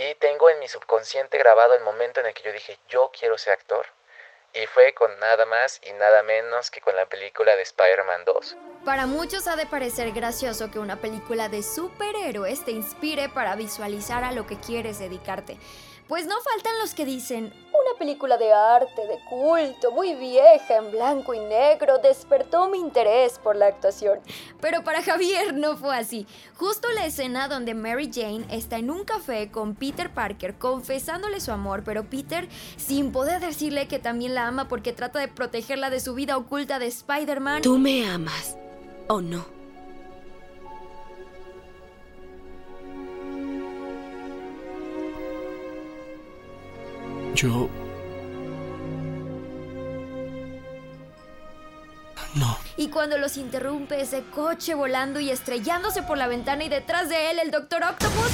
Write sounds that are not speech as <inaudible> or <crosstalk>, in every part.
Y tengo en mi subconsciente grabado el momento en el que yo dije, yo quiero ser actor. Y fue con nada más y nada menos que con la película de Spider-Man 2. Para muchos ha de parecer gracioso que una película de superhéroes te inspire para visualizar a lo que quieres dedicarte. Pues no faltan los que dicen, una película de arte, de culto, muy vieja, en blanco y negro, despertó mi interés por la actuación. Pero para Javier no fue así. Justo la escena donde Mary Jane está en un café con Peter Parker confesándole su amor, pero Peter, sin poder decirle que también la ama porque trata de protegerla de su vida oculta de Spider-Man. Tú me amas, ¿o no? Yo... No. Y cuando los interrumpe ese coche volando y estrellándose por la ventana y detrás de él el Doctor Octopus...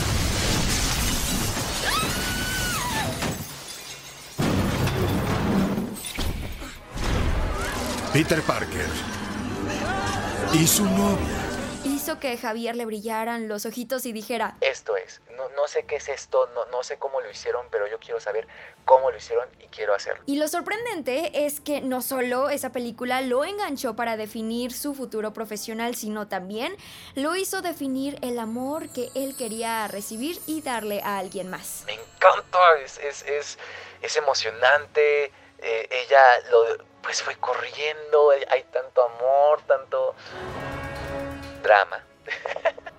Peter Parker. Y su novia hizo que Javier le brillaran los ojitos y dijera, esto es, no, no sé qué es esto, no, no sé cómo lo hicieron, pero yo quiero saber cómo lo hicieron y quiero hacerlo. Y lo sorprendente es que no solo esa película lo enganchó para definir su futuro profesional, sino también lo hizo definir el amor que él quería recibir y darle a alguien más. Me encanta, es, es, es, es emocionante, eh, ella lo, pues fue corriendo, hay tanto amor, tanto drama.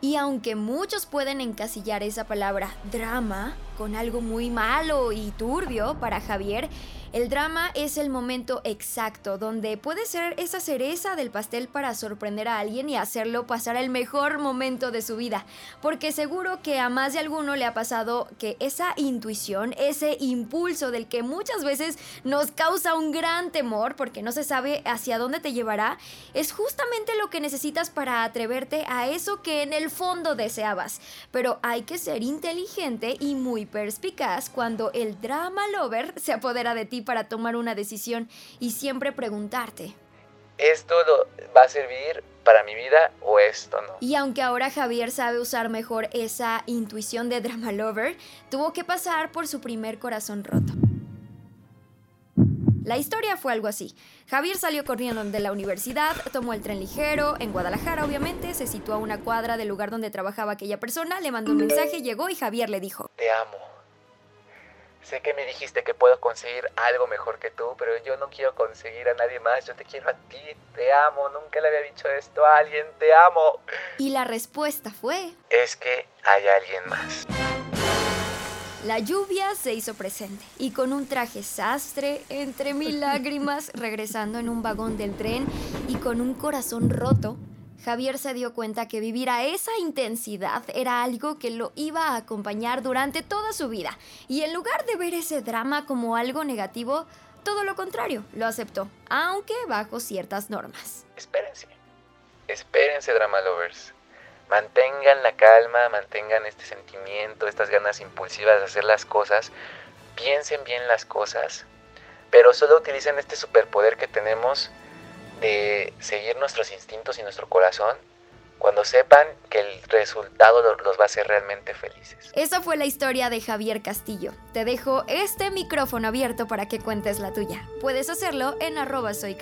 Y aunque muchos pueden encasillar esa palabra drama con algo muy malo y turbio para Javier, el drama es el momento exacto donde puede ser esa cereza del pastel para sorprender a alguien y hacerlo pasar el mejor momento de su vida. Porque seguro que a más de alguno le ha pasado que esa intuición, ese impulso del que muchas veces nos causa un gran temor porque no se sabe hacia dónde te llevará, es justamente lo que necesitas para atreverte a eso que en el fondo deseabas. Pero hay que ser inteligente y muy perspicaz cuando el drama lover se apodera de ti para tomar una decisión y siempre preguntarte. ¿Esto va a servir para mi vida o esto no? Y aunque ahora Javier sabe usar mejor esa intuición de drama lover, tuvo que pasar por su primer corazón roto. La historia fue algo así. Javier salió corriendo de la universidad, tomó el tren ligero, en Guadalajara obviamente, se situó a una cuadra del lugar donde trabajaba aquella persona, le mandó un mensaje, llegó y Javier le dijo, Te amo. Sé que me dijiste que puedo conseguir algo mejor que tú, pero yo no quiero conseguir a nadie más. Yo te quiero a ti, te amo. Nunca le había dicho esto a alguien, te amo. Y la respuesta fue... Es que hay alguien más. La lluvia se hizo presente y con un traje sastre, entre mil <laughs> lágrimas, regresando en un vagón del tren y con un corazón roto, Javier se dio cuenta que vivir a esa intensidad era algo que lo iba a acompañar durante toda su vida. Y en lugar de ver ese drama como algo negativo, todo lo contrario, lo aceptó, aunque bajo ciertas normas. Espérense, espérense, drama lovers. Mantengan la calma, mantengan este sentimiento, estas ganas impulsivas de hacer las cosas. Piensen bien las cosas, pero solo utilicen este superpoder que tenemos de seguir nuestros instintos y nuestro corazón cuando sepan que el resultado los va a hacer realmente felices. Esa fue la historia de Javier Castillo. Te dejo este micrófono abierto para que cuentes la tuya. Puedes hacerlo en arroba soy.